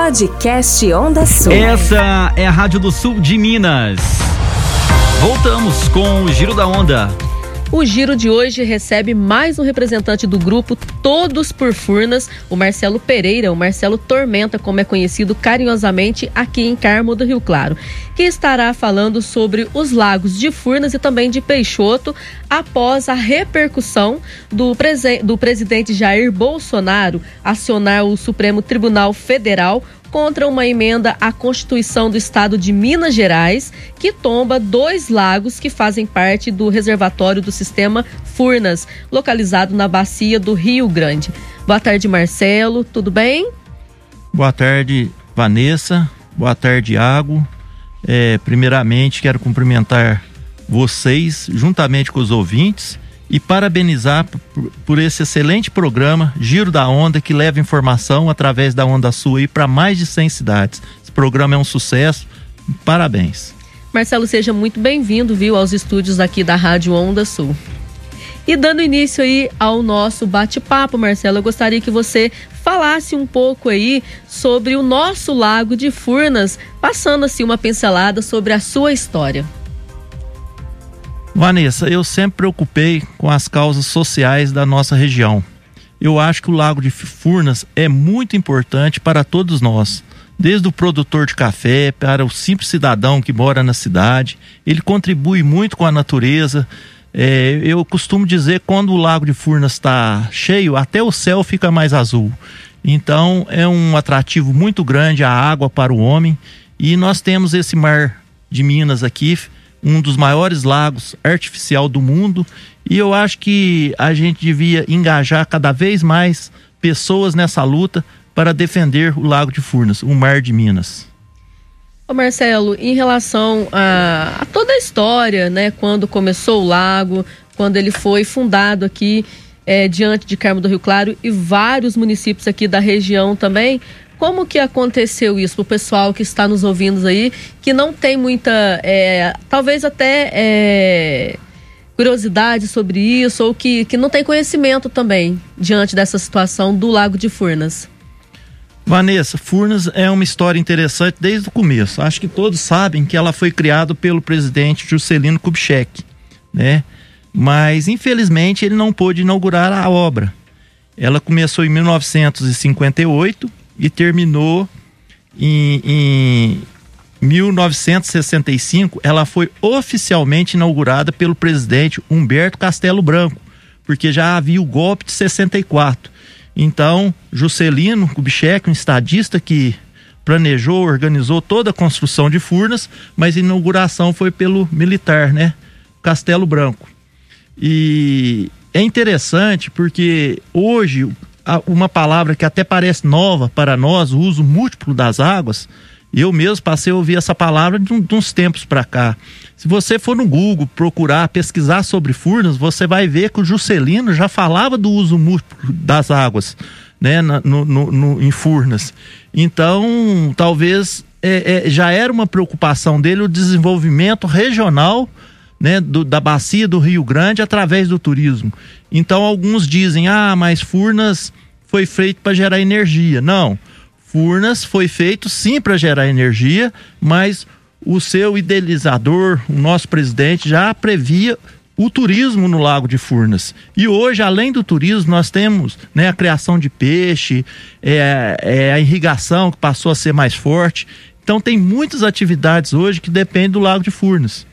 Podcast Onda Sul. Essa é a Rádio do Sul de Minas. Voltamos com o Giro da Onda. O giro de hoje recebe mais um representante do grupo Todos por Furnas, o Marcelo Pereira, o Marcelo Tormenta, como é conhecido carinhosamente aqui em Carmo do Rio Claro, que estará falando sobre os lagos de Furnas e também de Peixoto após a repercussão do, prese do presidente Jair Bolsonaro acionar o Supremo Tribunal Federal contra uma emenda à Constituição do Estado de Minas Gerais que tomba dois lagos que fazem parte do reservatório do sistema Furnas, localizado na bacia do Rio Grande. Boa tarde, Marcelo. Tudo bem? Boa tarde, Vanessa. Boa tarde, Iago. É, primeiramente, quero cumprimentar vocês, juntamente com os ouvintes, e parabenizar por, esse excelente programa Giro da Onda que leva informação através da Onda Sul para mais de 100 cidades. Esse programa é um sucesso. Parabéns. Marcelo, seja muito bem-vindo, viu, aos estúdios aqui da Rádio Onda Sul. E dando início aí ao nosso bate-papo, Marcelo, eu gostaria que você falasse um pouco aí sobre o nosso Lago de Furnas, passando assim uma pincelada sobre a sua história. Vanessa, eu sempre preocupei com as causas sociais da nossa região. Eu acho que o Lago de Furnas é muito importante para todos nós, desde o produtor de café para o simples cidadão que mora na cidade. Ele contribui muito com a natureza. É, eu costumo dizer quando o Lago de Furnas está cheio, até o céu fica mais azul. Então é um atrativo muito grande a água para o homem. E nós temos esse mar de Minas aqui um dos maiores lagos artificial do mundo e eu acho que a gente devia engajar cada vez mais pessoas nessa luta para defender o Lago de Furnas, o Mar de Minas. Ô Marcelo, em relação a, a toda a história, né, quando começou o lago, quando ele foi fundado aqui é, diante de Carmo do Rio Claro e vários municípios aqui da região também, como que aconteceu isso para o pessoal que está nos ouvindo aí, que não tem muita, é, talvez até é, curiosidade sobre isso, ou que, que não tem conhecimento também diante dessa situação do Lago de Furnas? Vanessa, Furnas é uma história interessante desde o começo. Acho que todos sabem que ela foi criada pelo presidente Juscelino Kubitschek, né? Mas infelizmente ele não pôde inaugurar a obra. Ela começou em 1958 e terminou em, em 1965. Ela foi oficialmente inaugurada pelo presidente Humberto Castelo Branco, porque já havia o golpe de 64. Então, Juscelino Kubitschek, um estadista que planejou, organizou toda a construção de Furnas, mas a inauguração foi pelo militar, né? Castelo Branco. E é interessante porque hoje uma palavra que até parece nova para nós, o uso múltiplo das águas. Eu mesmo passei a ouvir essa palavra de, um, de uns tempos para cá. Se você for no Google procurar, pesquisar sobre Furnas, você vai ver que o Juscelino já falava do uso múltiplo das águas, né, no, no, no em Furnas. Então, talvez é, é, já era uma preocupação dele o desenvolvimento regional né, do, da bacia do Rio Grande através do turismo. Então alguns dizem, ah, mas Furnas foi feito para gerar energia. Não, Furnas foi feito sim para gerar energia, mas o seu idealizador, o nosso presidente, já previa o turismo no Lago de Furnas. E hoje, além do turismo, nós temos né, a criação de peixe, é, é, a irrigação que passou a ser mais forte. Então tem muitas atividades hoje que dependem do Lago de Furnas.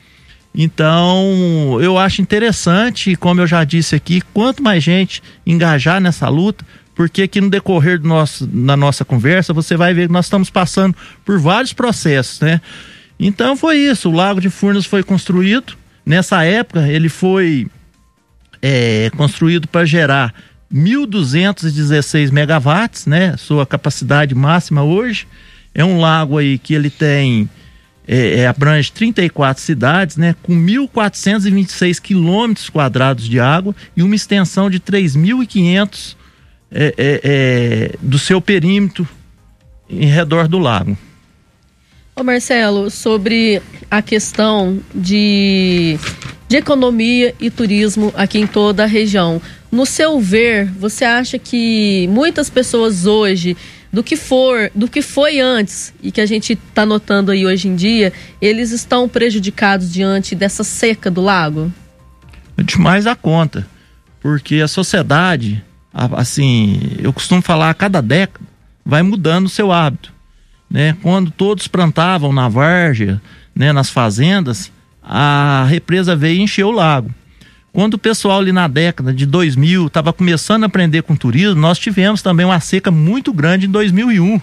Então, eu acho interessante, como eu já disse aqui, quanto mais gente engajar nessa luta, porque aqui no decorrer do nosso, da nossa conversa, você vai ver que nós estamos passando por vários processos, né? Então foi isso, o Lago de Furnas foi construído, nessa época ele foi é, construído para gerar 1.216 megawatts, né? Sua capacidade máxima hoje. É um lago aí que ele tem é, é, abrange 34 cidades, né, com 1.426 quilômetros quadrados de água e uma extensão de 3.500 é, é, é, do seu perímetro em redor do lago. Ô Marcelo, sobre a questão de, de economia e turismo aqui em toda a região. No seu ver, você acha que muitas pessoas hoje do que for, do que foi antes e que a gente está notando aí hoje em dia, eles estão prejudicados diante dessa seca do lago? Demais a conta, porque a sociedade, assim, eu costumo falar a cada década vai mudando o seu hábito, né? Quando todos plantavam na várzea, né, nas fazendas, a represa veio e encheu o lago. Quando o pessoal ali na década de 2000 estava começando a aprender com turismo, nós tivemos também uma seca muito grande em 2001,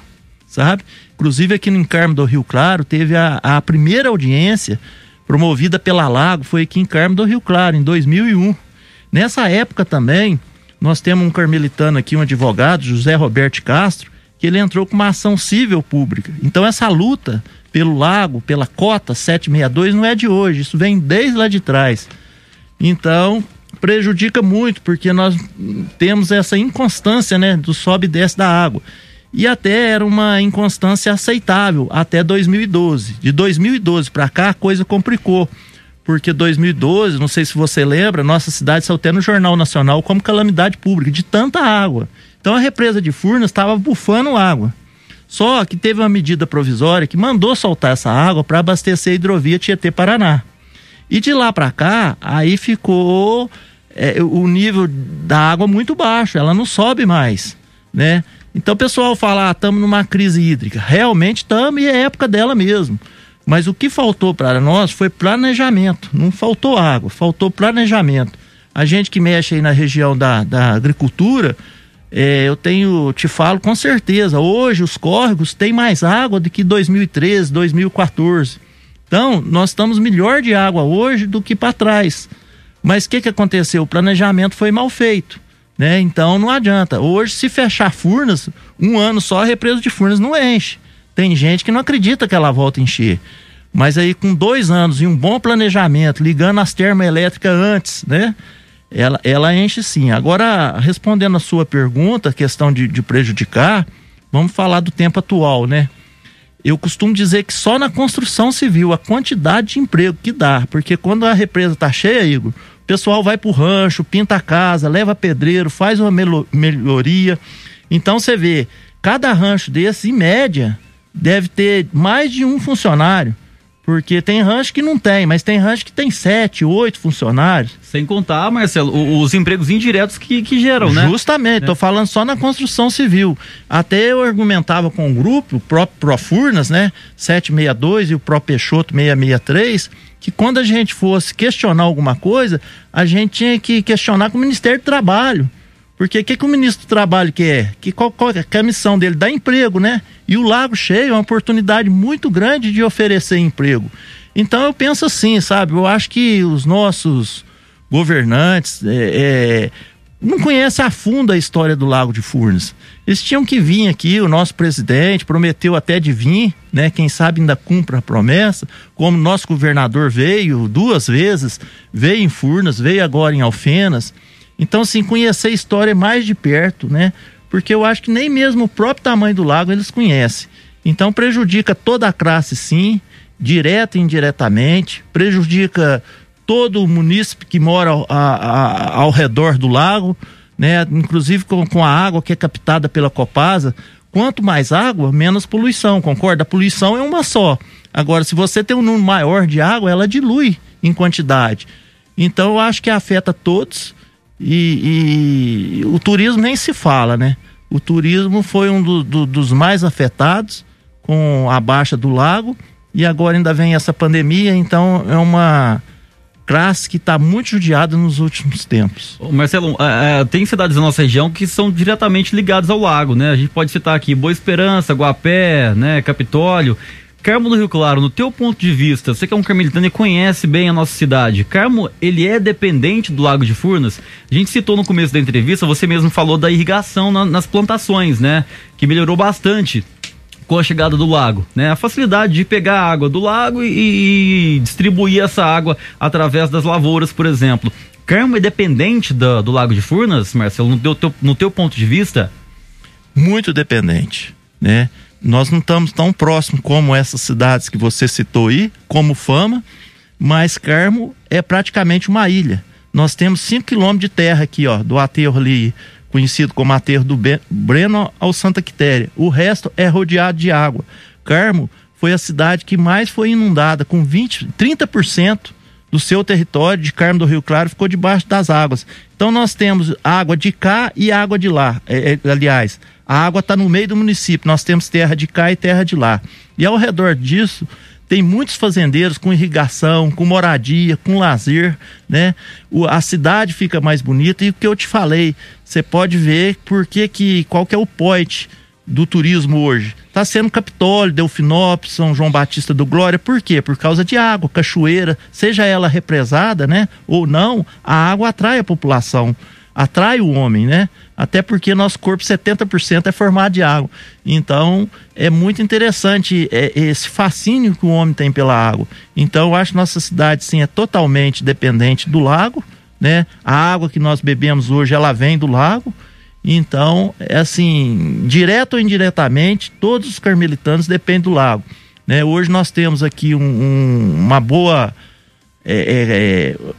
sabe? Inclusive aqui no Encarmo do Rio Claro teve a, a primeira audiência promovida pela Lago, foi aqui em Encarmo do Rio Claro, em 2001. Nessa época também, nós temos um carmelitano aqui, um advogado, José Roberto Castro, que ele entrou com uma ação civil pública. Então essa luta pelo lago, pela cota 762 não é de hoje, isso vem desde lá de trás. Então, prejudica muito, porque nós temos essa inconstância, né, do sobe e desce da água. E até era uma inconstância aceitável até 2012. De 2012 para cá a coisa complicou. Porque 2012, não sei se você lembra, nossa cidade saiu até no Jornal Nacional como calamidade pública, de tanta água. Então a represa de Furnas estava bufando água. Só que teve uma medida provisória que mandou soltar essa água para abastecer a hidrovia Tietê-Paraná. E de lá para cá, aí ficou é, o nível da água muito baixo, ela não sobe mais, né? Então o pessoal fala, ah, estamos numa crise hídrica. Realmente estamos e é época dela mesmo. Mas o que faltou para nós foi planejamento. Não faltou água, faltou planejamento. A gente que mexe aí na região da, da agricultura, é, eu tenho, te falo com certeza, hoje os córregos têm mais água do que 2013, 2014. Então, nós estamos melhor de água hoje do que para trás. Mas o que, que aconteceu? O planejamento foi mal feito. Né? Então não adianta. Hoje, se fechar Furnas, um ano só a represa de Furnas não enche. Tem gente que não acredita que ela volta a encher. Mas aí, com dois anos e um bom planejamento, ligando as termoelétricas antes, né? Ela, ela enche sim. Agora, respondendo a sua pergunta, questão de, de prejudicar, vamos falar do tempo atual, né? Eu costumo dizer que só na construção civil a quantidade de emprego que dá, porque quando a represa está cheia, Igor, o pessoal vai para o rancho, pinta a casa, leva pedreiro, faz uma melhoria. Então você vê, cada rancho desse, em média, deve ter mais de um funcionário. Porque tem rancho que não tem, mas tem rancho que tem sete, oito funcionários. Sem contar, Marcelo, os empregos indiretos que, que geram, né? Justamente, estou é. falando só na construção civil. Até eu argumentava com o grupo, o próprio Profurnas, né? 762 e o Pro Peixoto 663, que quando a gente fosse questionar alguma coisa, a gente tinha que questionar com o Ministério do Trabalho. Porque o que, que o ministro do Trabalho quer? Que qual, qual é a missão dele? Dar emprego, né? E o Lago Cheio é uma oportunidade muito grande de oferecer emprego. Então eu penso assim, sabe? Eu acho que os nossos governantes é, é, não conhecem a fundo a história do Lago de Furnas. Eles tinham que vir aqui, o nosso presidente prometeu até de vir, né? Quem sabe ainda cumpra a promessa, como nosso governador veio duas vezes, veio em Furnas, veio agora em Alfenas. Então, assim, conhecer a história mais de perto, né? Porque eu acho que nem mesmo o próprio tamanho do lago eles conhecem. Então, prejudica toda a classe, sim, direta e indiretamente, prejudica todo o munícipe que mora ao, a, ao redor do lago, né? Inclusive com, com a água que é captada pela Copasa. Quanto mais água, menos poluição, concorda? A poluição é uma só. Agora, se você tem um número maior de água, ela dilui em quantidade. Então, eu acho que afeta todos e, e, o turismo nem se fala, né? O turismo foi um do, do, dos mais afetados com a baixa do lago e agora ainda vem essa pandemia, então é uma classe que está muito judiada nos últimos tempos. Marcelo, é, é, tem cidades da nossa região que são diretamente ligadas ao lago, né? A gente pode citar aqui Boa Esperança, Guapé, né, Capitólio. Carmo do Rio Claro, no teu ponto de vista, você que é um carmelitano e conhece bem a nossa cidade, Carmo, ele é dependente do Lago de Furnas? A gente citou no começo da entrevista, você mesmo falou da irrigação na, nas plantações, né? Que melhorou bastante com a chegada do lago, né? A facilidade de pegar a água do lago e, e distribuir essa água através das lavouras, por exemplo. Carmo é dependente do, do Lago de Furnas, Marcelo, no teu, no teu ponto de vista? Muito dependente, né? Nós não estamos tão próximos como essas cidades que você citou aí, como Fama, mas Carmo é praticamente uma ilha. nós temos 5 quilômetros de terra aqui, ó, do aterro ali, conhecido como aterro do Breno ao Santa Quitéria. O resto é rodeado de água. Carmo foi a cidade que mais foi inundada, com 20, 30% do seu território de Carmo do Rio Claro ficou debaixo das águas. Então nós temos água de cá e água de lá. É, é, aliás, a água está no meio do município. Nós temos terra de cá e terra de lá. E ao redor disso, tem muitos fazendeiros com irrigação, com moradia, com lazer, né? O, a cidade fica mais bonita e o que eu te falei, você pode ver porque que qual que é o point do turismo hoje. Está sendo Capitólio, Delfinópolis, São João Batista do Glória. Por quê? Por causa de água, cachoeira, seja ela represada, né? Ou não, a água atrai a população atrai o homem, né? Até porque nosso corpo 70% é formado de água. Então, é muito interessante é, esse fascínio que o homem tem pela água. Então, eu acho que nossa cidade sim é totalmente dependente do lago, né? A água que nós bebemos hoje, ela vem do lago. Então, é assim, direto ou indiretamente, todos os carmelitanos dependem do lago. Né? Hoje nós temos aqui um, um, uma boa é, é, é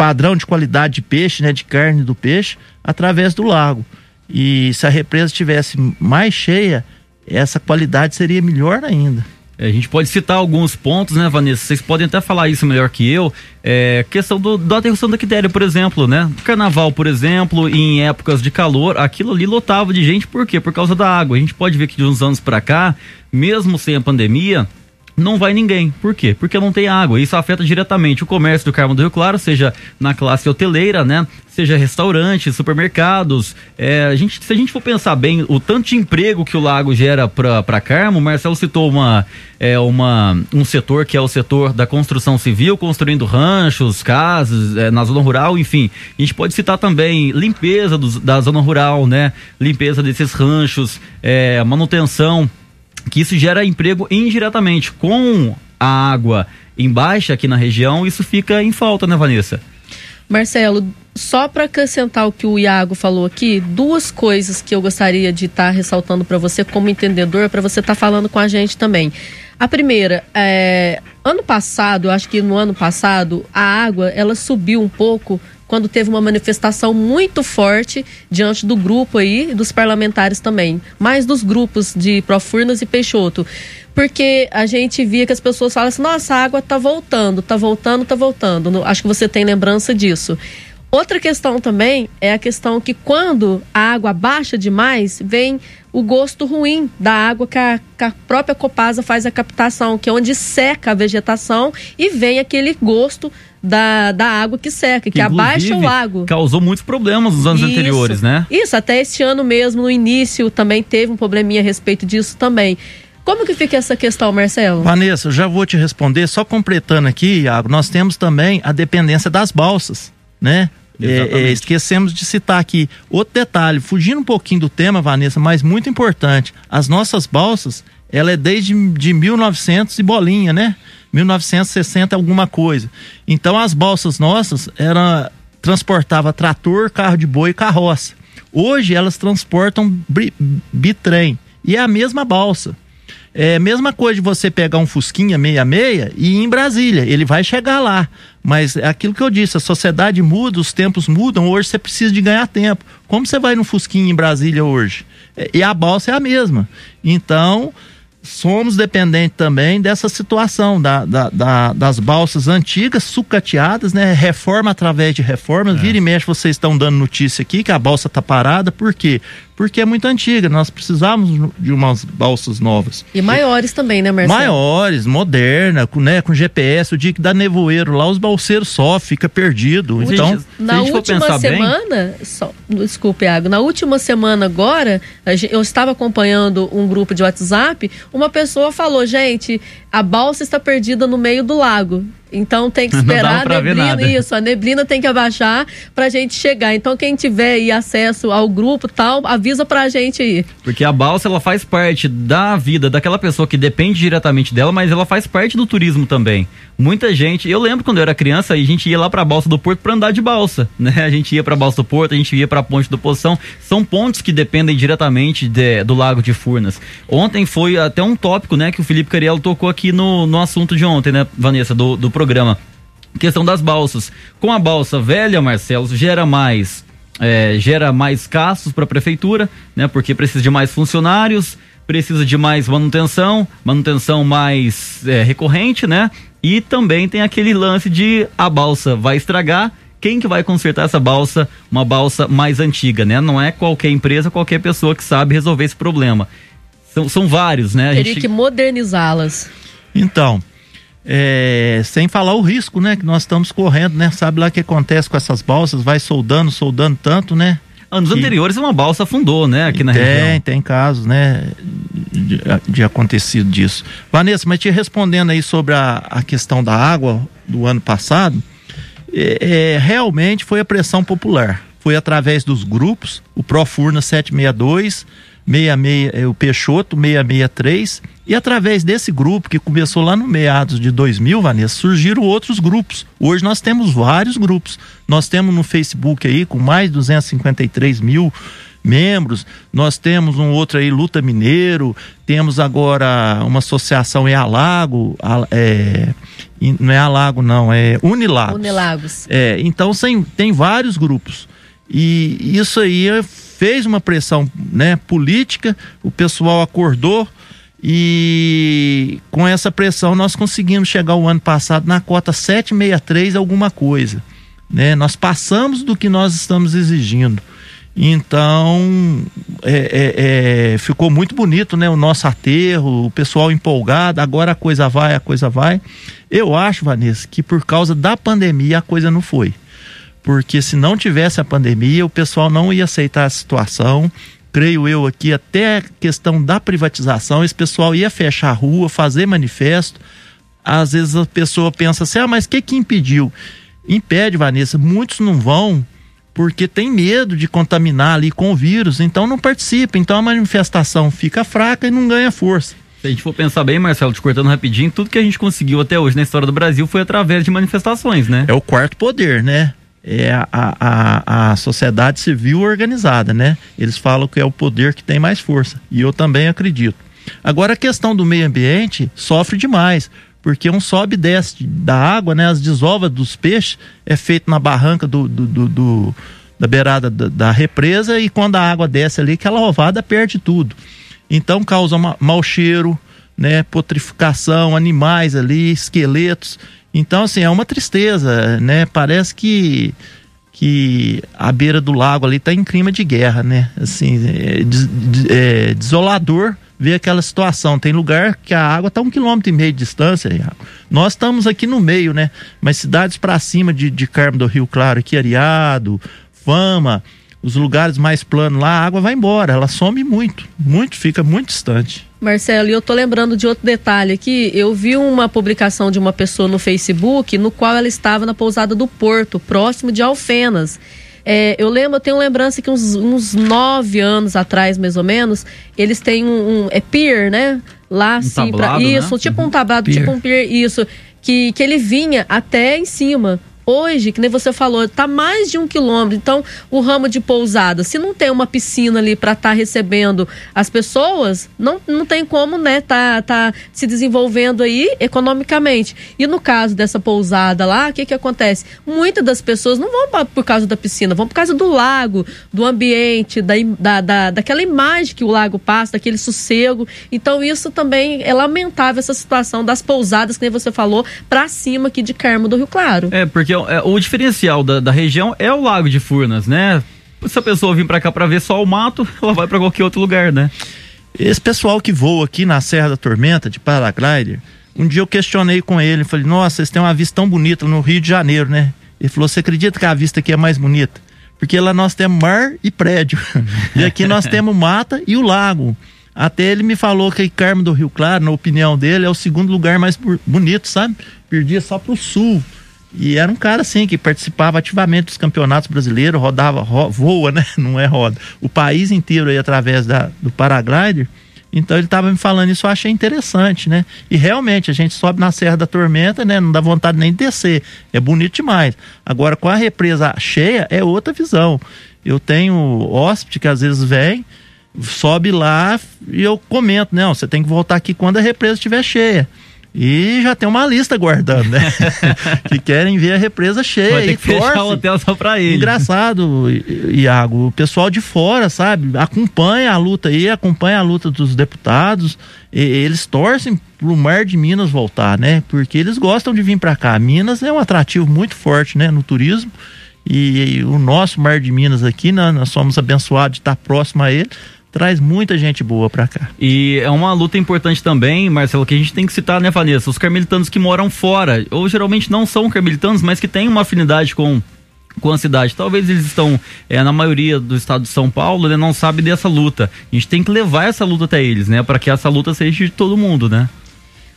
padrão de qualidade de peixe, né, de carne do peixe, através do lago. E se a represa estivesse mais cheia, essa qualidade seria melhor ainda. É, a gente pode citar alguns pontos, né, Vanessa? Vocês podem até falar isso melhor que eu. É, questão do, da aterração da quitéria, por exemplo, né? Carnaval, por exemplo, em épocas de calor, aquilo ali lotava de gente, por quê? Por causa da água. A gente pode ver que de uns anos para cá, mesmo sem a pandemia, não vai ninguém. Por quê? Porque não tem água. Isso afeta diretamente o comércio do Carmo do Rio Claro, seja na classe hoteleira, né? Seja restaurantes, supermercados. É, a gente, se a gente for pensar bem, o tanto de emprego que o lago gera para Carmo, Marcelo citou uma, é, uma, um setor que é o setor da construção civil, construindo ranchos, casas, é, na zona rural, enfim. A gente pode citar também limpeza dos, da zona rural, né? Limpeza desses ranchos, é, manutenção que isso gera emprego indiretamente. Com a água em baixa aqui na região, isso fica em falta, né, Vanessa? Marcelo, só para acrescentar o que o Iago falou aqui, duas coisas que eu gostaria de estar tá ressaltando para você como entendedor, para você estar tá falando com a gente também. A primeira, é, ano passado, acho que no ano passado, a água ela subiu um pouco quando teve uma manifestação muito forte diante do grupo aí, dos parlamentares também, mais dos grupos de Profurnas e Peixoto. Porque a gente via que as pessoas falavam assim, nossa, a água tá voltando, tá voltando, tá voltando. Acho que você tem lembrança disso. Outra questão também é a questão que quando a água baixa demais, vem o gosto ruim da água que a, que a, própria Copasa faz a captação, que é onde seca a vegetação e vem aquele gosto da, da água que seca, que, que abaixa o lago. Causou muitos problemas nos anos isso, anteriores, né? Isso, até este ano mesmo, no início, também teve um probleminha a respeito disso também. Como que fica essa questão, Marcelo? Vanessa, eu já vou te responder, só completando aqui, Iago, nós temos também a dependência das balsas, né? É, é, esquecemos de citar aqui outro detalhe, fugindo um pouquinho do tema, Vanessa, mas muito importante. As nossas balsas, ela é desde de 1900 e bolinha, né? 1960 alguma coisa. Então as balsas nossas era transportava trator, carro de boi e carroça. Hoje elas transportam bitrem e é a mesma balsa. É a mesma coisa de você pegar um Fusquinha 66 e ir em Brasília. Ele vai chegar lá. Mas é aquilo que eu disse, a sociedade muda, os tempos mudam. Hoje você precisa de ganhar tempo. Como você vai no Fusquinha em Brasília hoje? É, e a balsa é a mesma. Então, somos dependentes também dessa situação da, da, da, das balsas antigas, sucateadas, né? Reforma através de reforma. É. Vira e mexe, vocês estão dando notícia aqui que a balsa está parada, por quê? Porque é muito antiga. Nós precisamos de umas balsas novas. E maiores também, né, Marcelo? Maiores, moderna, com, né, com GPS. O dia que dá nevoeiro lá, os balseiros só fica perdido. Então, na última semana, bem... só, desculpe, Iago, na última semana agora, eu estava acompanhando um grupo de WhatsApp, uma pessoa falou, gente, a balsa está perdida no meio do lago. Então tem que esperar a neblina, isso, a neblina tem que abaixar pra gente chegar. Então quem tiver aí acesso ao grupo tal, avisa pra gente aí. Porque a balsa ela faz parte da vida daquela pessoa que depende diretamente dela, mas ela faz parte do turismo também. Muita gente, eu lembro quando eu era criança, a gente ia lá pra balsa do Porto pra andar de balsa, né? A gente ia pra balsa do Porto, a gente ia pra ponte do Poção. São pontes que dependem diretamente de, do Lago de Furnas. Ontem foi até um tópico, né, que o Felipe Cariello tocou aqui no, no assunto de ontem, né, Vanessa, do, do programa Questão das balsas. Com a balsa velha, Marcelo, gera mais é, gera mais gastos para a prefeitura, né? Porque precisa de mais funcionários, precisa de mais manutenção, manutenção mais é, recorrente, né? E também tem aquele lance de a balsa vai estragar, quem que vai consertar essa balsa, uma balsa mais antiga, né? Não é qualquer empresa, qualquer pessoa que sabe resolver esse problema. São, são vários, né? A Teria gente... que modernizá-las. Então, é, sem falar o risco, né, que nós estamos correndo, né? Sabe lá o que acontece com essas balsas, vai soldando, soldando tanto, né? Anos que... anteriores uma balsa afundou, né, aqui na tem, região. Tem, tem casos, né, de, de, acontecido disso. Vanessa, mas te respondendo aí sobre a, a questão da água do ano passado, é, é, realmente foi a pressão popular. Foi através dos grupos, o Profurna 762, 66, é, o Peixoto 663, e através desse grupo que começou lá no meados de 2000, Vanessa, surgiram outros grupos. Hoje nós temos vários grupos. Nós temos no Facebook aí com mais de 253 mil membros. Nós temos um outro aí, Luta Mineiro. Temos agora uma associação em Alago, é, não é Alago não, é Unilagos. Unilagos. É, então tem, tem vários grupos. E isso aí fez uma pressão né, política, o pessoal acordou e com essa pressão nós conseguimos chegar o ano passado na cota 763 alguma coisa. Né? Nós passamos do que nós estamos exigindo. Então é, é, é, ficou muito bonito, né? O nosso aterro, o pessoal empolgado. Agora a coisa vai, a coisa vai. Eu acho, Vanessa, que por causa da pandemia a coisa não foi porque se não tivesse a pandemia, o pessoal não ia aceitar a situação. Creio eu aqui, até a questão da privatização, esse pessoal ia fechar a rua, fazer manifesto. Às vezes a pessoa pensa assim: ah, mas o que, que impediu? Impede, Vanessa. Muitos não vão porque tem medo de contaminar ali com o vírus, então não participa. Então a manifestação fica fraca e não ganha força. Se a gente for pensar bem, Marcelo, te cortando rapidinho, tudo que a gente conseguiu até hoje na história do Brasil foi através de manifestações, né? É o quarto poder, né? É a, a, a sociedade civil organizada, né? Eles falam que é o poder que tem mais força. E eu também acredito. Agora a questão do meio ambiente sofre demais, porque um sobe e desce da água, né? As desovas dos peixes é feito na barranca do, do, do, do da beirada da, da, represa e quando a água desce ali, aquela ovada perde tudo. Então causa uma, mau cheiro, né? Putrificação, animais ali, esqueletos. Então, assim, é uma tristeza, né? Parece que que a beira do lago ali está em clima de guerra, né? Assim, é, é, desolador ver aquela situação. Tem lugar que a água está um quilômetro e meio de distância. Nós estamos aqui no meio, né? Mas cidades para cima de, de Carmo do Rio Claro, aqui Ariado, Fama, os lugares mais planos lá, a água vai embora, ela some muito, muito, fica muito distante. Marcelo, e eu tô lembrando de outro detalhe aqui. Eu vi uma publicação de uma pessoa no Facebook no qual ela estava na pousada do Porto, próximo de Alfenas. É, eu lembro, eu tenho lembrança que uns, uns nove anos atrás, mais ou menos, eles têm um, um é pier, né? Lá, um assim, tablado, pra, isso, né? tipo um tablado, Pier. tipo um pier, isso. Que, que ele vinha até em cima. Hoje, que nem você falou, tá mais de um quilômetro. Então, o ramo de pousada, se não tem uma piscina ali para estar tá recebendo as pessoas, não, não tem como, né, tá, tá se desenvolvendo aí economicamente. E no caso dessa pousada lá, o que que acontece? Muitas das pessoas não vão pra, por causa da piscina, vão por causa do lago, do ambiente, da, da, da, daquela imagem que o lago passa, daquele sossego. Então, isso também é lamentável, essa situação das pousadas, que nem você falou, para cima aqui de Carmo do Rio Claro. É, porque é, o diferencial da, da região é o Lago de Furnas, né? Se a pessoa vir para cá para ver só o mato, ela vai para qualquer outro lugar, né? Esse pessoal que voa aqui na Serra da Tormenta, de paraglider, um dia eu questionei com ele, falei, nossa, vocês têm uma vista tão bonita no Rio de Janeiro, né? Ele falou, você acredita que a vista aqui é mais bonita? Porque lá nós temos mar e prédio. e aqui nós temos mata e o lago. Até ele me falou que Carmo do Rio Claro, na opinião dele, é o segundo lugar mais bonito, sabe? Perdia só pro sul. E era um cara assim que participava ativamente dos campeonatos brasileiros, rodava, ro, voa, né? Não é roda. O país inteiro aí através da, do paraglider. Então ele estava me falando isso, eu achei interessante, né? E realmente a gente sobe na Serra da Tormenta, né? Não dá vontade nem de descer. É bonito demais. Agora com a represa cheia é outra visão. Eu tenho hóspede que às vezes vem, sobe lá e eu comento, não, você tem que voltar aqui quando a represa estiver cheia E já tem uma lista guardando, né? que querem ver a represa cheia. Vai ter que fechar o hotel só pra ele. Engraçado, Iago. O pessoal de fora, sabe? Acompanha a luta aí, acompanha a luta dos deputados. eles torcem pro Mar de Minas voltar, né? Porque eles gostam de vir para cá. Minas é um atrativo muito forte, né? No turismo. E, e o nosso Mar de Minas aqui, né? nós somos abençoados de estar próximo a ele traz muita gente boa para cá. E é uma luta importante também, Marcelo, que a gente tem que citar, né, Vanessa? Os carmelitanos que moram fora, ou geralmente não são carmelitanos, mas que têm uma afinidade com com a cidade. Talvez eles estão é, na maioria do estado de São Paulo, né, não sabe dessa luta. A gente tem que levar essa luta até eles, né, para que essa luta seja de todo mundo, né?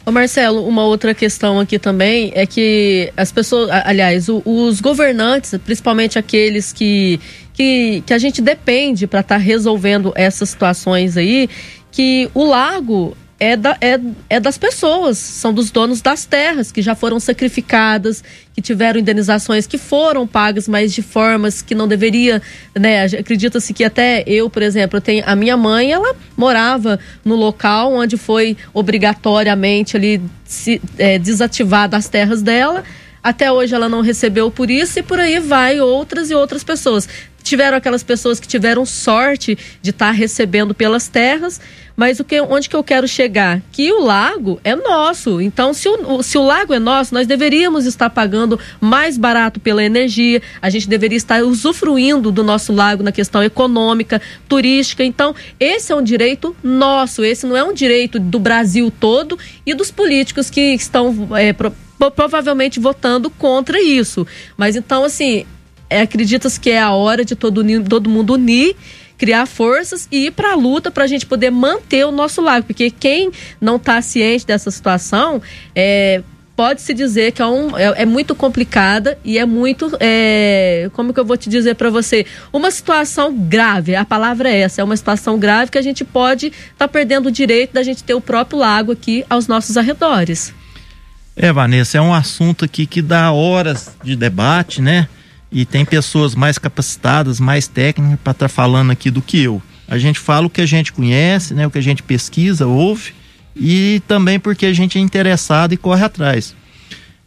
Ô Marcelo, uma outra questão aqui também é que as pessoas, aliás, os governantes, principalmente aqueles que, que, que a gente depende para estar tá resolvendo essas situações aí, que o lago é, da, é, é das pessoas, são dos donos das terras que já foram sacrificadas, que tiveram indenizações que foram pagas, mas de formas que não deveria, né? Acredita-se que até eu, por exemplo, eu tenho a minha mãe, ela morava no local onde foi obrigatoriamente ali se, é, desativada as terras dela. Até hoje ela não recebeu por isso e por aí vai outras e outras pessoas. Tiveram aquelas pessoas que tiveram sorte de estar tá recebendo pelas terras mas o que, onde que eu quero chegar? Que o lago é nosso. Então, se o, se o lago é nosso, nós deveríamos estar pagando mais barato pela energia, a gente deveria estar usufruindo do nosso lago na questão econômica, turística. Então, esse é um direito nosso, esse não é um direito do Brasil todo e dos políticos que estão é, pro, provavelmente votando contra isso. Mas então, assim, é, acredita-se que é a hora de todo, todo mundo unir criar forças e ir para a luta para a gente poder manter o nosso lago, porque quem não está ciente dessa situação é, pode-se dizer que é, um, é, é, muito complicada e é muito, é, como que eu vou te dizer para você, uma situação grave, a palavra é essa, é uma situação grave que a gente pode estar tá perdendo o direito da gente ter o próprio lago aqui aos nossos arredores. É, Vanessa, é um assunto aqui que dá horas de debate, né? E tem pessoas mais capacitadas, mais técnicas para estar tá falando aqui do que eu. A gente fala o que a gente conhece, né, o que a gente pesquisa, ouve e também porque a gente é interessado e corre atrás.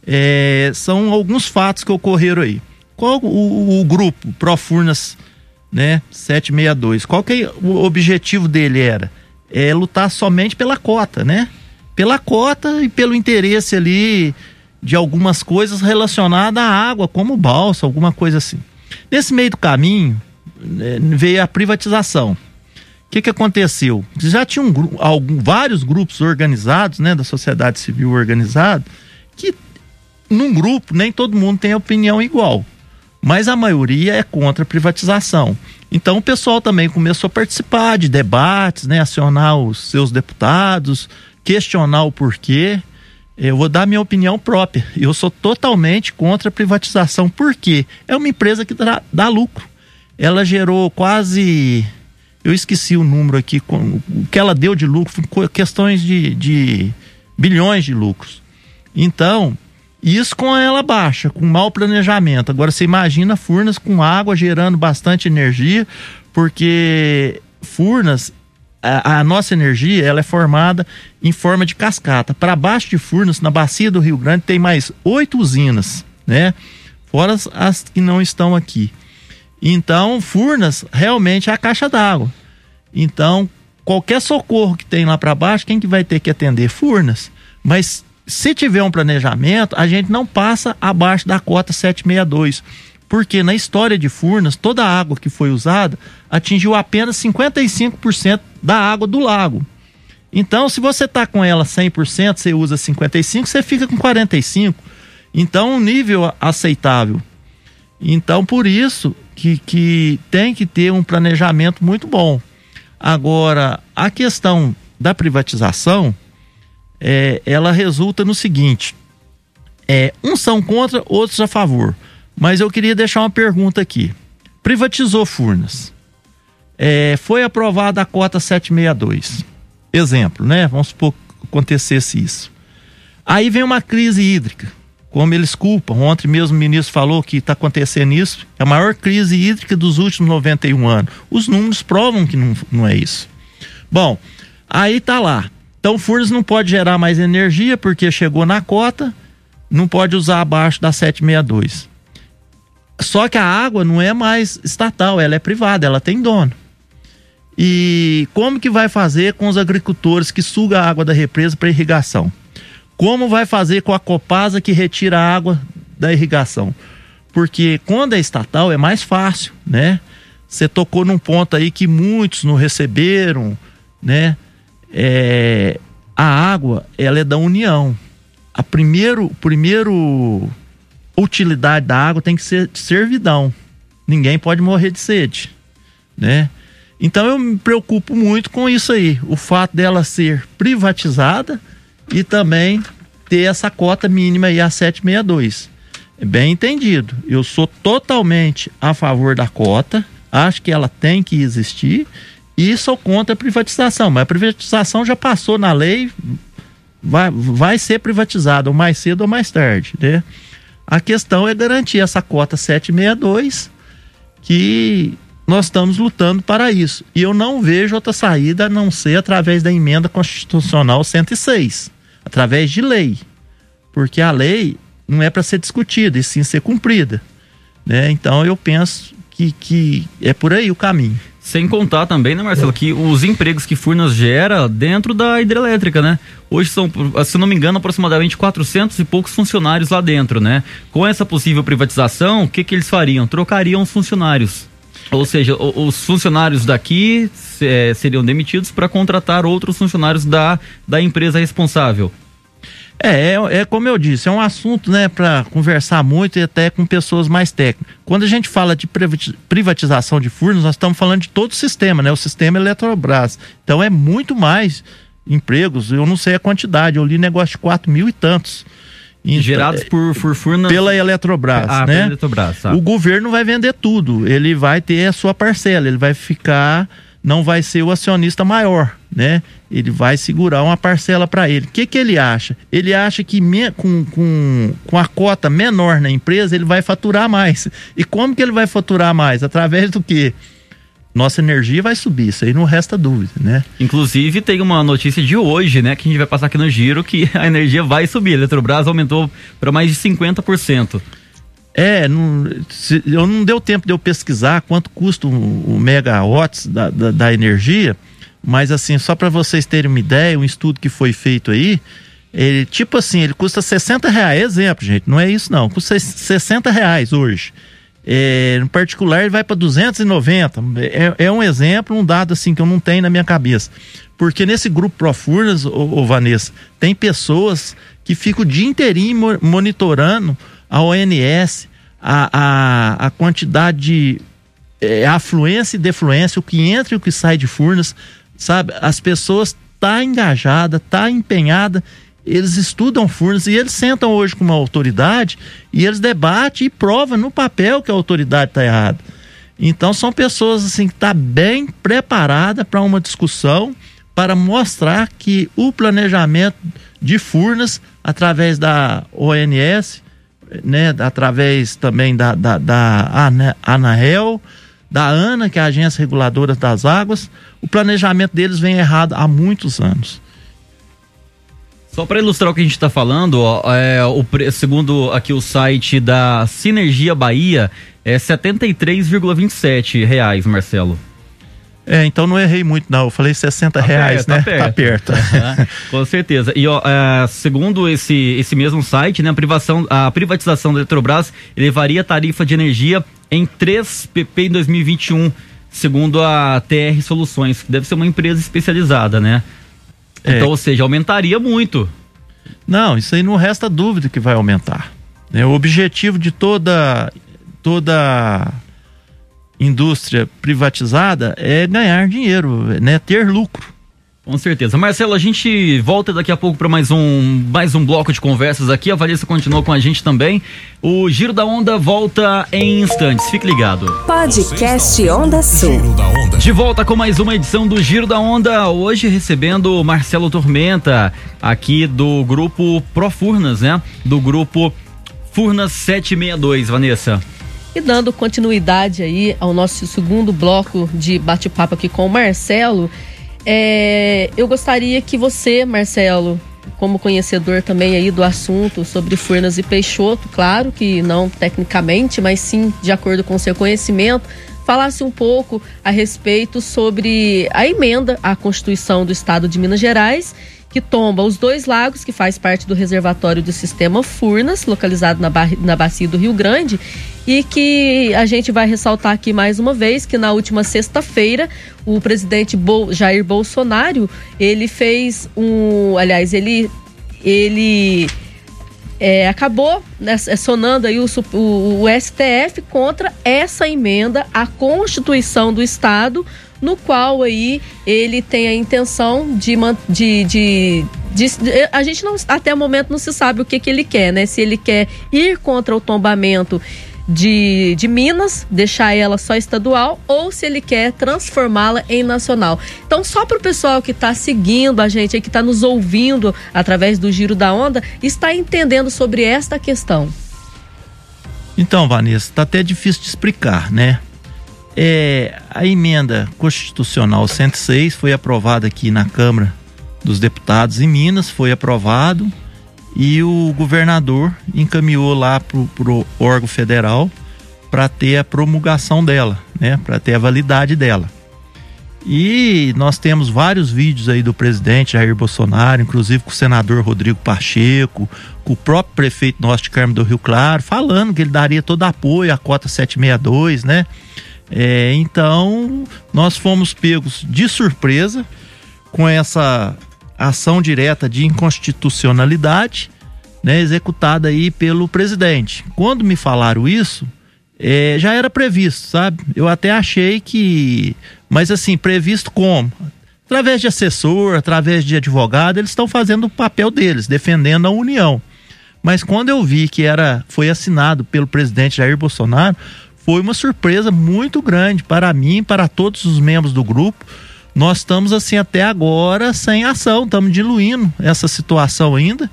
É, são alguns fatos que ocorreram aí. Qual o, o grupo Profurnas né, 762? Qual que é, o objetivo dele era? É lutar somente pela cota, né? Pela cota e pelo interesse ali de algumas coisas relacionadas à água, como balsa, alguma coisa assim. Nesse meio do caminho né, veio a privatização. O que, que aconteceu? Já tinham um, vários grupos organizados, né, da sociedade civil organizada, que num grupo nem todo mundo tem opinião igual, mas a maioria é contra a privatização. Então o pessoal também começou a participar de debates, né, acionar os seus deputados, questionar o porquê. Eu vou dar minha opinião própria. Eu sou totalmente contra a privatização. Por quê? É uma empresa que dá, dá lucro. Ela gerou quase. Eu esqueci o número aqui, o que ela deu de lucro, questões de, de bilhões de lucros. Então, isso com ela baixa, com mau planejamento. Agora você imagina Furnas com água gerando bastante energia, porque Furnas a, a, nossa energia ela é formada em forma de cascata. Para baixo de Furnas, na bacia do Rio Grande, tem mais oito usinas, né? Fora as, as que não estão aqui. Então, Furnas realmente é a caixa d'água. Então, qualquer socorro que tem lá para baixo, quem que vai ter que atender? Furnas. Mas se tiver um planejamento, a gente não passa abaixo da cota 762 porque na história de Furnas, toda a água que foi usada atingiu apenas 55% da água do lago. Então, se você está com ela 100%, você usa 55%, você fica com 45%. Então, um nível aceitável. Então, por isso que, que tem que ter um planejamento muito bom. Agora, a questão da privatização, é, ela resulta no seguinte: é, uns são contra, outros a favor. Mas eu queria deixar uma pergunta aqui. Privatizou Furnas. É, foi aprovada a cota 762. Exemplo, né? Vamos supor que acontecesse isso. Aí vem uma crise hídrica. Como eles culpam, ontem mesmo o ministro falou que está acontecendo isso, é a maior crise hídrica dos últimos 91 anos. Os números provam que não, não é isso. Bom, aí tá lá Então, Furnas não pode gerar mais energia porque chegou na cota, não pode usar abaixo da 762. Só que a água não é mais estatal, ela é privada, ela tem dono. E como que vai fazer com os agricultores que sugam a água da represa para irrigação? Como vai fazer com a Copasa que retira a água da irrigação? Porque quando é estatal é mais fácil, né? Você tocou num ponto aí que muitos não receberam, né? É, a água, ela é da União. A primeiro, primeiro utilidade da água tem que ser de servidão. Ninguém pode morrer de sede, né? Então eu me preocupo muito com isso aí, o fato dela ser privatizada e também ter essa cota mínima aí a 762. É bem entendido. Eu sou totalmente a favor da cota, acho que ela tem que existir e sou contra a privatização, mas a privatização já passou na lei, vai, vai ser privatizada, ou mais cedo ou mais tarde, né? A questão é garantir essa cota 762, que nós estamos lutando para isso. E eu não vejo outra saída a não ser através da emenda constitucional 106, através de lei. Porque a lei não é para ser discutida, e sim ser cumprida. Né? Então eu penso que, que é por aí o caminho. Sem contar também, né, Marcelo, que os empregos que Furnas gera dentro da hidrelétrica, né? Hoje são, se não me engano, aproximadamente 400 e poucos funcionários lá dentro, né? Com essa possível privatização, o que, que eles fariam? Trocariam os funcionários. Ou seja, os funcionários daqui é, seriam demitidos para contratar outros funcionários da, da empresa responsável. É, é, é, como eu disse, é um assunto, né, para conversar muito e até com pessoas mais técnicas. Quando a gente fala de privatização de furnos, nós estamos falando de todo o sistema, né, o sistema Eletrobras. Então é muito mais empregos, eu não sei a quantidade, eu li negócio de 4 mil e tantos. Então, Gerados por, por furnas... Pela Eletrobras, ah, né? Pela Eletrobras, tá. O governo vai vender tudo, ele vai ter a sua parcela, ele vai ficar não vai ser o acionista maior, né? Ele vai segurar uma parcela para ele. O que, que ele acha? Ele acha que me, com, com, com a cota menor na empresa ele vai faturar mais. E como que ele vai faturar mais? Através do quê? Nossa energia vai subir, isso aí não resta dúvida, né? Inclusive tem uma notícia de hoje, né, que a gente vai passar aqui no giro, que a energia vai subir. A Eletrobras aumentou para mais de 50%. É, não, se, eu não deu tempo de eu pesquisar quanto custa o, o megawatts da, da, da, energia, mas assim, só para vocês terem uma ideia, um estudo que foi feito aí, ele, tipo assim, ele custa 60 reais, exemplo, gente, não é isso não, custa 60 reais hoje. É, no particular ele vai para 290, é, é um exemplo, um dado assim que eu não tenho na minha cabeça. Porque nesse grupo Profurnas, ô, ô Vanessa, tem pessoas que ficam o dia inteirinho monitorando a ONS, a, a, a quantidade de é, afluência e defluência, o que entra e o que sai de Furnas, sabe? As pessoas tá engajada, tá empenhada, eles estudam Furnas e eles sentam hoje com uma autoridade e eles debatem e provam no papel que a autoridade está errada. Então são pessoas assim que tá bem preparada para uma discussão para mostrar que o planejamento de Furnas através da ONS né, através também da, da, da Anael, da ANA, que é a Agência Reguladora das Águas, o planejamento deles vem errado há muitos anos. Só para ilustrar o que a gente está falando, ó, é, o, segundo aqui o site da Sinergia Bahia, é 73,27 reais, Marcelo. É, então não errei muito, não. Eu falei 60 tá reais, perto, né? Tá perto. Tá perto. com certeza. E ó, é, segundo esse, esse mesmo site, né, a, privação, a privatização da Eletrobras elevaria a tarifa de energia em 3 pp em 2021, segundo a TR Soluções, que deve ser uma empresa especializada, né? É. Então, ou seja, aumentaria muito. Não, isso aí não resta dúvida que vai aumentar. É, o objetivo de toda toda indústria privatizada é ganhar dinheiro, né? Ter lucro. Com certeza. Marcelo, a gente volta daqui a pouco para mais um, mais um bloco de conversas aqui. A Valessa continua com a gente também. O Giro da Onda volta em instantes. Fique ligado. Podcast Onda Sul. De volta com mais uma edição do Giro da Onda. Hoje recebendo o Marcelo Tormenta, aqui do grupo Profurnas, né? Do grupo Furnas 762, Vanessa. E dando continuidade aí ao nosso segundo bloco de bate-papo aqui com o Marcelo, É, eu gostaria que você, Marcelo, como conhecedor também aí do assunto sobre Furnas e Peixoto, claro que não tecnicamente, mas sim de acordo com seu conhecimento, falasse um pouco a respeito sobre a emenda à Constituição do Estado de Minas Gerais que tomba os dois lagos, que faz parte do reservatório do sistema Furnas, localizado na, na bacia do Rio Grande, e que a gente vai ressaltar aqui mais uma vez que na última sexta-feira o presidente Jair Bolsonaro ele fez um, aliás ele ele é, acabou né, sonando aí o, o, o STF contra essa emenda à Constituição do Estado no qual aí ele tem a intenção de, de, de, a gente não até o momento não se sabe o que, que ele quer, né? Se ele quer ir contra o tombamento de, de Minas, deixar ela só estadual, ou se ele quer transformá-la em nacional. Então, só para o pessoal que está seguindo a gente, que está nos ouvindo através do Giro da Onda, está entendendo sobre esta questão. Então, Vanessa, está até difícil de explicar, né? É, a emenda constitucional 106 foi aprovada aqui na Câmara dos Deputados em Minas, foi aprovado e o governador encaminhou lá para o órgão federal para ter a promulgação dela, né, para ter a validade dela. E nós temos vários vídeos aí do presidente Jair Bolsonaro, inclusive com o senador Rodrigo Pacheco, com o próprio prefeito de Carmo do Rio Claro, falando que ele daria todo apoio à cota 762, né? É, então, nós fomos pegos de surpresa com essa ação direta de inconstitucionalidade, né, executada aí pelo presidente. Quando me falaram isso, é, já era previsto, sabe? Eu até achei que. Mas assim, previsto como? Através de assessor, através de advogado, eles estão fazendo o papel deles, defendendo a União. Mas quando eu vi que era foi assinado pelo presidente Jair Bolsonaro, foi uma surpresa muito grande para mim, para todos os membros do grupo. Nós estamos assim até agora sem ação, estamos diluindo essa situação ainda.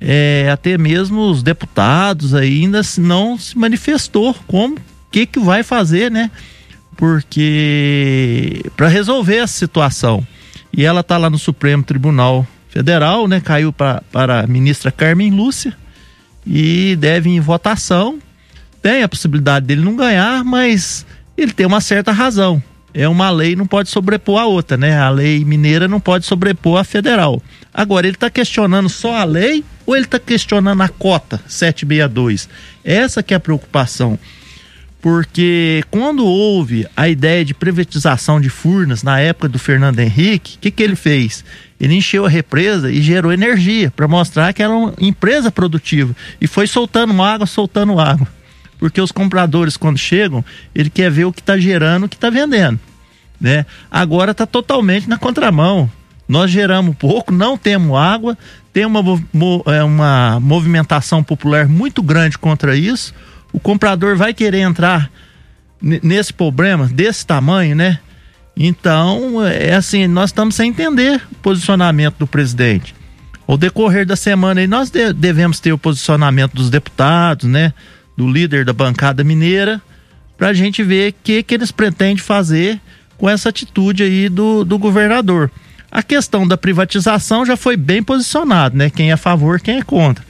É, até mesmo os deputados ainda não se manifestou como que que vai fazer, né? Porque para resolver essa situação. E ela está lá no Supremo Tribunal Federal, né? Caiu pra, para a ministra Carmen Lúcia e deve em votação tem a possibilidade dele não ganhar, mas ele tem uma certa razão. É uma lei não pode sobrepor a outra, né? A lei mineira não pode sobrepor a federal. Agora, ele está questionando só a lei ou ele está questionando a cota 762? Essa que é a preocupação. Porque quando houve a ideia de privatização de Furnas na época do Fernando Henrique, o que, que ele fez? Ele encheu a represa e gerou energia para mostrar que era uma empresa produtiva. E foi soltando água, soltando água porque os compradores quando chegam, ele quer ver o que está gerando, o que está vendendo, né? Agora está totalmente na contramão. Nós geramos pouco, não temos água, tem uma, é, uma movimentação popular muito grande contra isso. O comprador vai querer entrar nesse problema desse tamanho, né? Então, é assim, nós estamos sem entender o posicionamento do presidente. Ao decorrer da semana nós devemos ter o posicionamento dos deputados, né? Do líder da bancada mineira, para a gente ver o que, que eles pretendem fazer com essa atitude aí do, do governador. A questão da privatização já foi bem posicionado, né? Quem é a favor, quem é contra.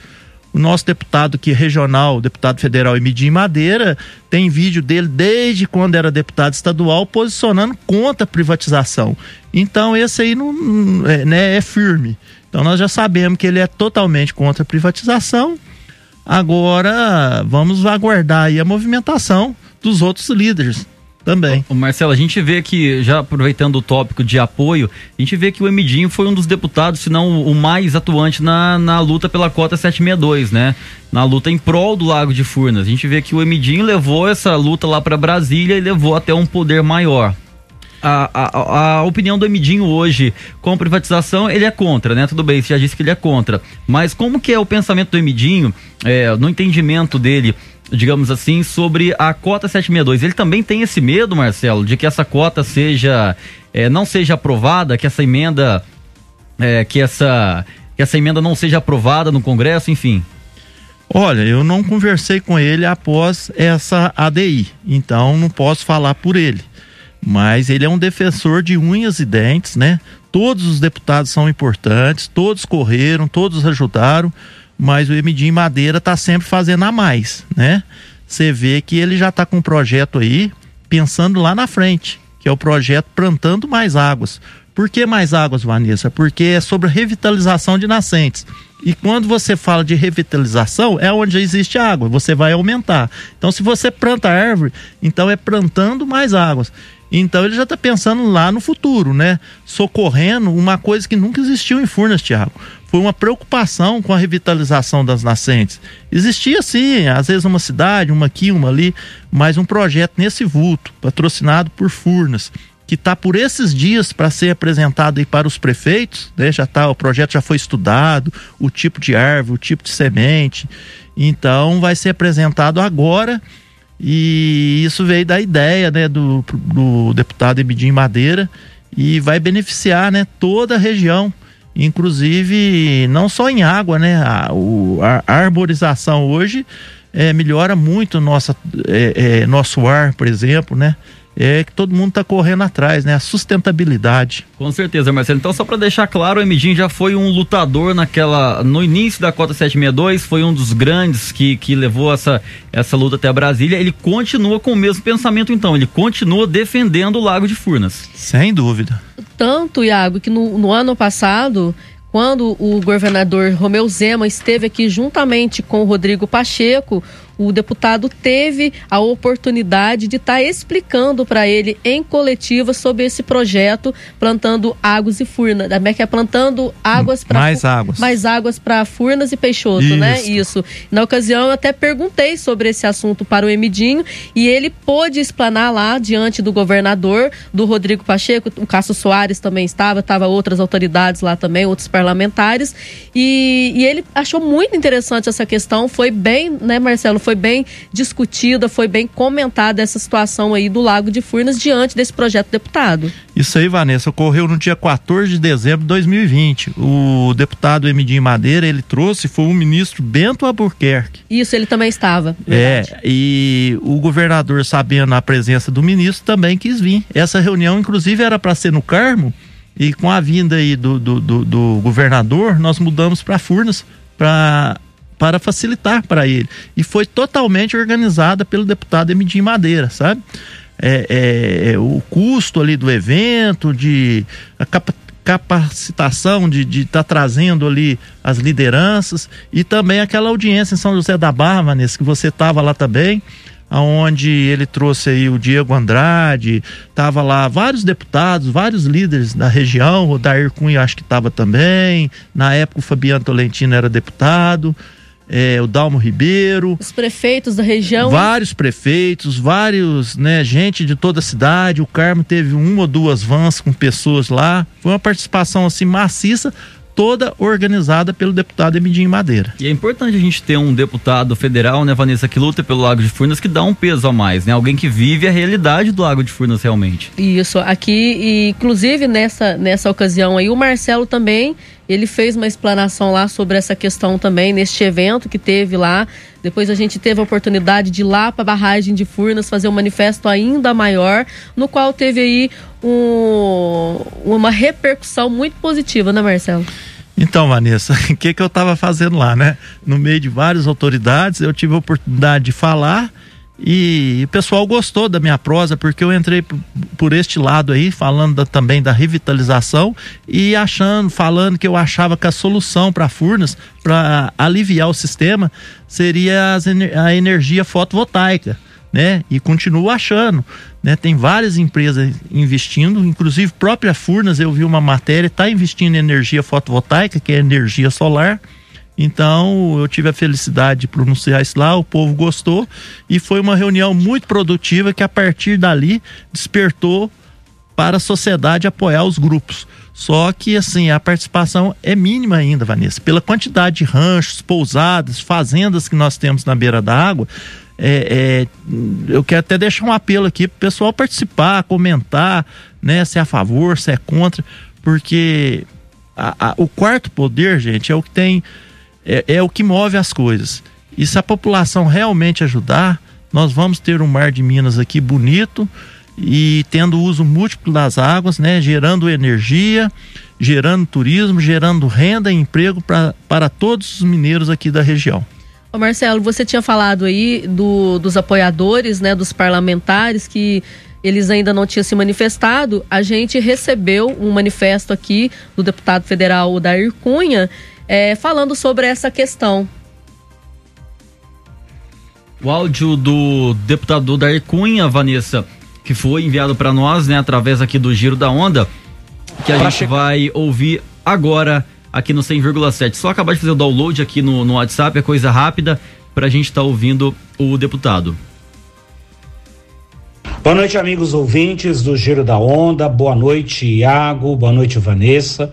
O nosso deputado que é regional, deputado federal Emidim Madeira, tem vídeo dele desde quando era deputado estadual posicionando contra a privatização. Então esse aí não, é, né, é firme. Então nós já sabemos que ele é totalmente contra a privatização Agora, vamos aguardar aí a movimentação dos outros líderes também. Marcelo, a gente vê que, já aproveitando o tópico de apoio, a gente vê que o Emidinho foi um dos deputados, se não o mais atuante na, na luta pela cota 762, né? Na luta em prol do Lago de Furnas. A gente vê que o Emidinho levou essa luta lá para Brasília e levou até um poder maior a, a, a, opinião do Emidinho hoje com privatização, ele é contra, né? Tudo bem, você já disse que ele é contra. Mas como que é o pensamento do Emidinho, é, no entendimento dele, digamos assim, sobre a cota 762? Ele também tem esse medo, Marcelo, de que essa cota seja, é, não seja aprovada, que essa emenda, é, que essa, que essa emenda não seja aprovada no Congresso, enfim? Olha, eu não conversei com ele após essa ADI, então não posso falar por ele mas ele é um defensor de unhas e dentes, né? Todos os deputados são importantes, todos correram, todos ajudaram, mas o Emidim Madeira está sempre fazendo a mais, né? Você vê que ele já está com um projeto aí, pensando lá na frente, que é o projeto Plantando Mais Águas. Por que mais águas, Vanessa? Porque é sobre revitalização de nascentes. E quando você fala de revitalização, é onde existe água, você vai aumentar. Então, se você planta árvore, então é plantando mais águas. Então ele já está pensando lá no futuro, né? Socorrendo uma coisa que nunca existiu em Furnas, Tiago. Foi uma preocupação com a revitalização das nascentes. Existia sim, às vezes uma cidade, uma aqui, uma ali, mas um projeto nesse vulto, patrocinado por Furnas, que está por esses dias para ser apresentado aí para os prefeitos, né? Já tá, o projeto já foi estudado, o tipo de árvore, o tipo de semente. Então vai ser apresentado agora e isso veio da ideia né, do, do deputado Ebidim Madeira e vai beneficiar né, toda a região, inclusive não só em água, né? A, o, a arborização hoje é, melhora muito nossa, é, é, nosso ar, por exemplo, né? É que todo mundo está correndo atrás, né? A sustentabilidade. Com certeza, Marcelo. Então, só para deixar claro, o Emidin já foi um lutador naquela. No início da cota 762, foi um dos grandes que, que levou essa, essa luta até a Brasília. Ele continua com o mesmo pensamento, então. Ele continua defendendo o Lago de Furnas. Sem dúvida. Tanto, Iago, que no, no ano passado quando o governador Romeu Zema esteve aqui juntamente com o Rodrigo Pacheco, o deputado teve a oportunidade de estar tá explicando para ele em coletiva sobre esse projeto plantando águas e furnas, é que é plantando águas para mais águas, mais águas para Furnas e Peixoto, Isso. né? Isso. Na ocasião eu até perguntei sobre esse assunto para o Emidinho e ele pôde explanar lá diante do governador, do Rodrigo Pacheco, o Cássio Soares também estava, estava outras autoridades lá também, outros parlamentares e, e ele achou muito interessante essa questão, foi bem, né, Marcelo? Foi foi bem discutida, foi bem comentada essa situação aí do Lago de Furnas diante desse projeto deputado. Isso aí, Vanessa, ocorreu no dia 14 de dezembro de 2020. O deputado Emidinho Madeira, ele trouxe, foi o ministro Bento Albuquerque. Isso, ele também estava. Verdade. É, e o governador, sabendo a presença do ministro, também quis vir. Essa reunião, inclusive, era para ser no Carmo, e com a vinda aí do, do, do, do governador, nós mudamos para Furnas para para facilitar para ele. E foi totalmente organizada pelo deputado Emidim Madeira, sabe? É, é, é, o custo ali do evento, de a capa, capacitação de estar tá trazendo ali as lideranças e também aquela audiência em São José da Barra, Vanessa, que você estava lá também, aonde ele trouxe aí o Diego Andrade, tava lá vários deputados, vários líderes da região, o Dair Cunha acho que estava também, na época o Fabiano Tolentino era deputado, é, o Dalmo Ribeiro. Os prefeitos da região. Vários prefeitos, vários, né, gente de toda a cidade. O Carmo teve uma ou duas vans com pessoas lá. Foi uma participação assim maciça toda organizada pelo deputado Emidinho Madeira. E é importante a gente ter um deputado federal, né, Vanessa, que luta pelo Lago de Furnas, que dá um peso a mais, né? Alguém que vive a realidade do Lago de Furnas realmente. Isso, aqui, e, inclusive nessa, nessa ocasião aí, o Marcelo também, ele fez uma explanação lá sobre essa questão também, neste evento que teve lá. Depois a gente teve a oportunidade de ir lá para a barragem de Furnas fazer um manifesto ainda maior, no qual teve aí um, uma repercussão muito positiva, né, Marcelo? Então, Vanessa, o que, que eu estava fazendo lá, né? No meio de várias autoridades, eu tive a oportunidade de falar e o pessoal gostou da minha prosa, porque eu entrei por, este lado aí, falando da, também da revitalização e achando, falando que eu achava que a solução para Furnas, para aliviar o sistema, seria as, a energia fotovoltaica né? E continuo achando, né? Tem várias empresas investindo, inclusive própria Furnas, eu vi uma matéria, está investindo em energia fotovoltaica, que é energia solar. Então, eu tive a felicidade de pronunciar isso lá, o povo gostou e foi uma reunião muito produtiva que a partir dali despertou para a sociedade apoiar os grupos. Só que assim, a participação é mínima ainda, Vanessa. Pela quantidade de ranchos, pousadas, fazendas que nós temos na beira da água, é, é, eu quero até deixar um apelo aqui para o pessoal participar, comentar, né, se é a favor, se é contra, porque a, a, o quarto poder, gente, é o que tem, é, é o que move as coisas. E se a população realmente ajudar, nós vamos ter um mar de Minas aqui bonito e tendo uso múltiplo das águas, né, gerando energia, gerando turismo, gerando renda e emprego pra, para todos os mineiros aqui da região. Ô Marcelo, você tinha falado aí do, dos apoiadores, né, dos parlamentares que eles ainda não tinham se manifestado. A gente recebeu um manifesto aqui do deputado federal Odair Cunha é, falando sobre essa questão. O áudio do deputado Odair Cunha, Vanessa, que foi enviado para nós, né, através aqui do Giro da Onda, que a pra gente vai ouvir agora aqui no 100,7. Só acabar de fazer o download aqui no, no WhatsApp, é coisa rápida, para a gente estar tá ouvindo o deputado. Boa noite, amigos ouvintes do Giro da Onda. Boa noite, Iago. Boa noite, Vanessa.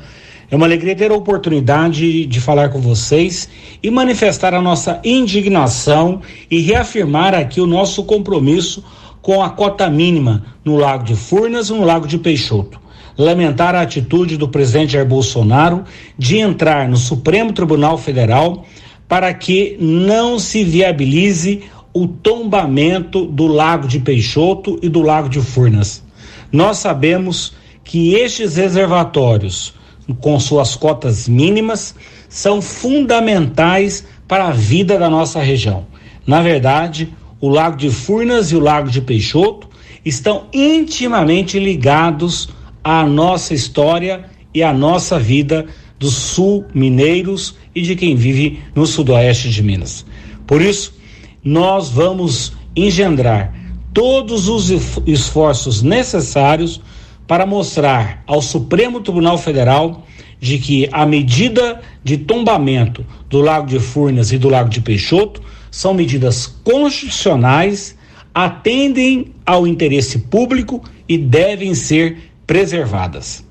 É uma alegria ter a oportunidade de falar com vocês e manifestar a nossa indignação e reafirmar aqui o nosso compromisso com a cota mínima no Lago de Furnas e no Lago de Peixoto. Lamentar a atitude do presidente Jair Bolsonaro de entrar no Supremo Tribunal Federal para que não se viabilize o tombamento do Lago de Peixoto e do Lago de Furnas. Nós sabemos que estes reservatórios, com suas cotas mínimas, são fundamentais para a vida da nossa região. Na verdade, o Lago de Furnas e o Lago de Peixoto estão intimamente ligados à nossa história e à nossa vida dos sul mineiros e de quem vive no sudoeste de Minas. Por isso, nós vamos engendrar todos os esforços necessários para mostrar ao Supremo Tribunal Federal de que a medida de tombamento do Lago de Furnas e do Lago de Peixoto são medidas constitucionais, atendem ao interesse público e devem ser preservadas.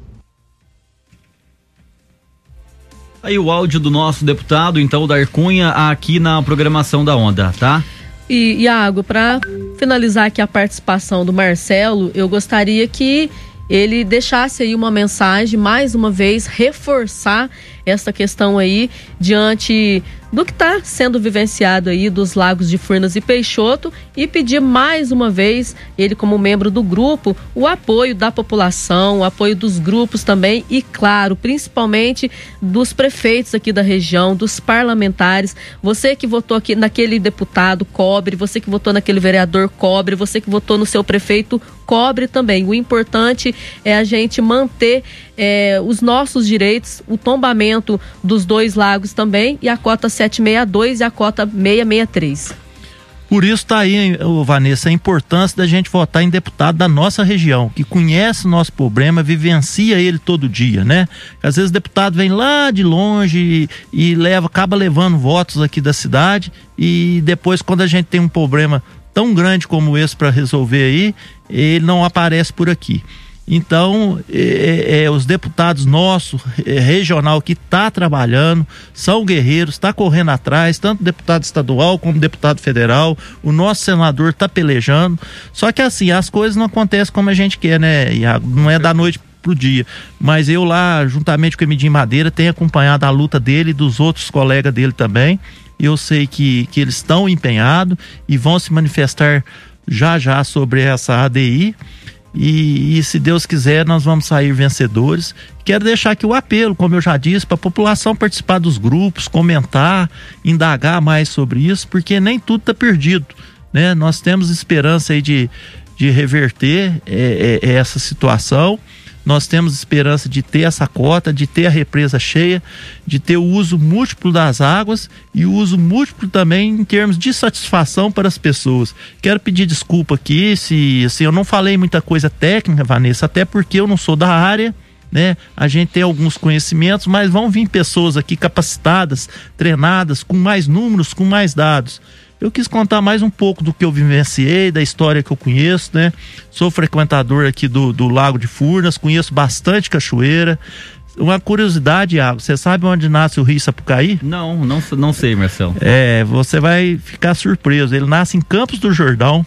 Aí o áudio do nosso deputado, então, da Cunha, aqui na programação da Onda, tá? E, Iago, para finalizar aqui a participação do Marcelo, eu gostaria que ele deixasse aí uma mensagem, mais uma vez, reforçar essa questão aí diante do que está sendo vivenciado aí dos lagos de Furnas e Peixoto e pedir mais uma vez, ele como membro do grupo, o apoio da população, o apoio dos grupos também e, claro, principalmente dos prefeitos aqui da região, dos parlamentares. Você que votou aqui naquele deputado, cobre. Você que votou naquele vereador, cobre. Você que votou no seu prefeito, cobre também. O importante é a gente manter é, os nossos direitos, o tombamento dos dois lagos também e a cota 762 e a cota 663. Por isso está aí, Vanessa, a importância da gente votar em deputado da nossa região, que conhece o nosso problema, vivencia ele todo dia, né? Às vezes o deputado vem lá de longe e, e leva, acaba levando votos aqui da cidade e depois quando a gente tem um problema tão grande como esse para resolver aí, ele não aparece por aqui. Então, é, é, é, os deputados nossos, é, regional, que está trabalhando, são guerreiros, está correndo atrás, tanto deputado estadual como deputado federal. O nosso senador está pelejando. Só que assim, as coisas não acontecem como a gente quer, né, Iago? Não é da noite pro dia. Mas eu lá, juntamente com o Emidim Madeira, tenho acompanhado a luta dele e dos outros colegas dele também. Eu sei que, que eles estão empenhados e vão se manifestar já já sobre essa ADI. E, e, se Deus quiser, nós vamos sair vencedores. Quero deixar aqui o apelo, como eu já disse, para a população participar dos grupos, comentar, indagar mais sobre isso, porque nem tudo está perdido. Né? Nós temos esperança aí de, de reverter é, é, essa situação nós temos esperança de ter essa cota, de ter a represa cheia, de ter o uso múltiplo das águas e o uso múltiplo também em termos de satisfação para as pessoas. Quero pedir desculpa aqui se assim, eu não falei muita coisa técnica, Vanessa, até porque eu não sou da área. Né? A gente tem alguns conhecimentos, mas vão vir pessoas aqui capacitadas, treinadas, com mais números, com mais dados eu quis contar mais um pouco do que eu vivenciei, da história que eu conheço, né? Sou frequentador aqui do, do Lago de Furnas, conheço bastante cachoeira. Uma curiosidade, Iago, você sabe onde nasce o Rio Sapucaí? Não, não, não sei, Marcelo. É, você vai ficar surpreso. Ele nasce em Campos do Jordão.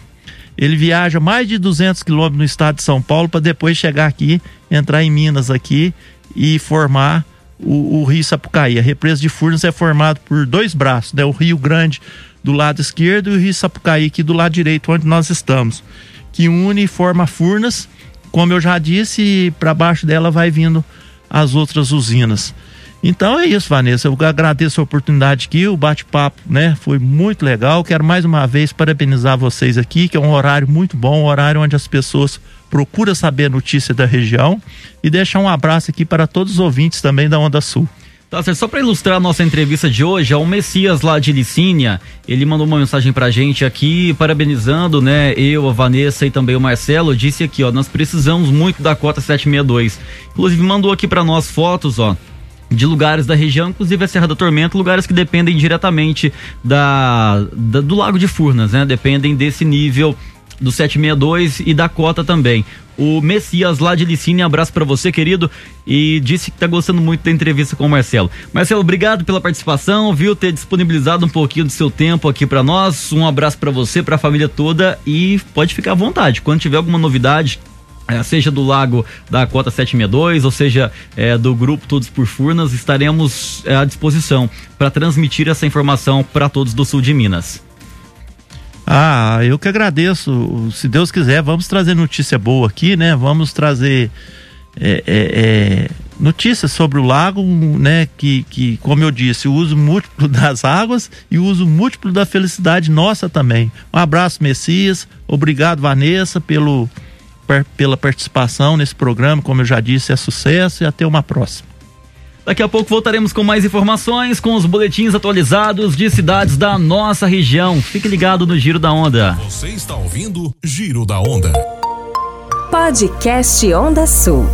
Ele viaja mais de 200 quilômetros no estado de São Paulo para depois chegar aqui, entrar em Minas aqui e formar o, o Rio Sapucaí. A represa de Furnas é formado por dois braços, né? O Rio Grande do lado esquerdo e o Rio Sapucaí aqui do lado direito, onde nós estamos. que une e forma Furnas. Como eu já disse, para baixo dela vai vindo as outras usinas. Então é isso, Vanessa. Eu agradeço a oportunidade aqui, o bate-papo, né? Foi muito legal. Quero mais uma vez parabenizar vocês aqui, que é um horário muito bom, um horário onde as pessoas procuram saber a notícia da região e deixar um abraço aqui para todos os ouvintes também da Onda Sul. Tá certo, só para ilustrar a nossa entrevista de hoje, é o Messias lá de Licínia, ele mandou uma mensagem pra gente aqui, parabenizando, né, eu, a Vanessa e também o Marcelo, disse aqui, ó, nós precisamos muito da cota 762. Inclusive mandou aqui para nós fotos, ó, de lugares da região, inclusive a Serra da Tormenta, lugares que dependem diretamente da, da, do Lago de Furnas, né? Dependem desse nível do 762 e da cota também. O Messias lá de Licínea, abraço para você, querido, e disse que tá gostando muito da entrevista com o Marcelo. Marcelo, obrigado pela participação, viu, ter disponibilizado um pouquinho do seu tempo aqui para nós. Um abraço para você, para a família toda e pode ficar à vontade. Quando tiver alguma novidade, é, seja do Lago da Cota 762, ou seja, é, do grupo Todos por Furnas, estaremos é, à disposição para transmitir essa informação para todos do sul de Minas. Ah, eu que agradeço. Se Deus quiser, vamos trazer notícia boa aqui, né? Vamos trazer é, é, é notícias sobre o lago, né? Que, que, como eu disse, o uso múltiplo das águas e o uso múltiplo da felicidade nossa também. Um abraço, Messias. Obrigado, Vanessa, pelo pela participação nesse programa. Como eu já disse, é sucesso e até uma próxima. Daqui a pouco voltaremos com mais informações, com os boletins atualizados de cidades da nossa região. Fique ligado no Giro da Onda. Você está ouvindo Giro da Onda. Podcast Onda Sul.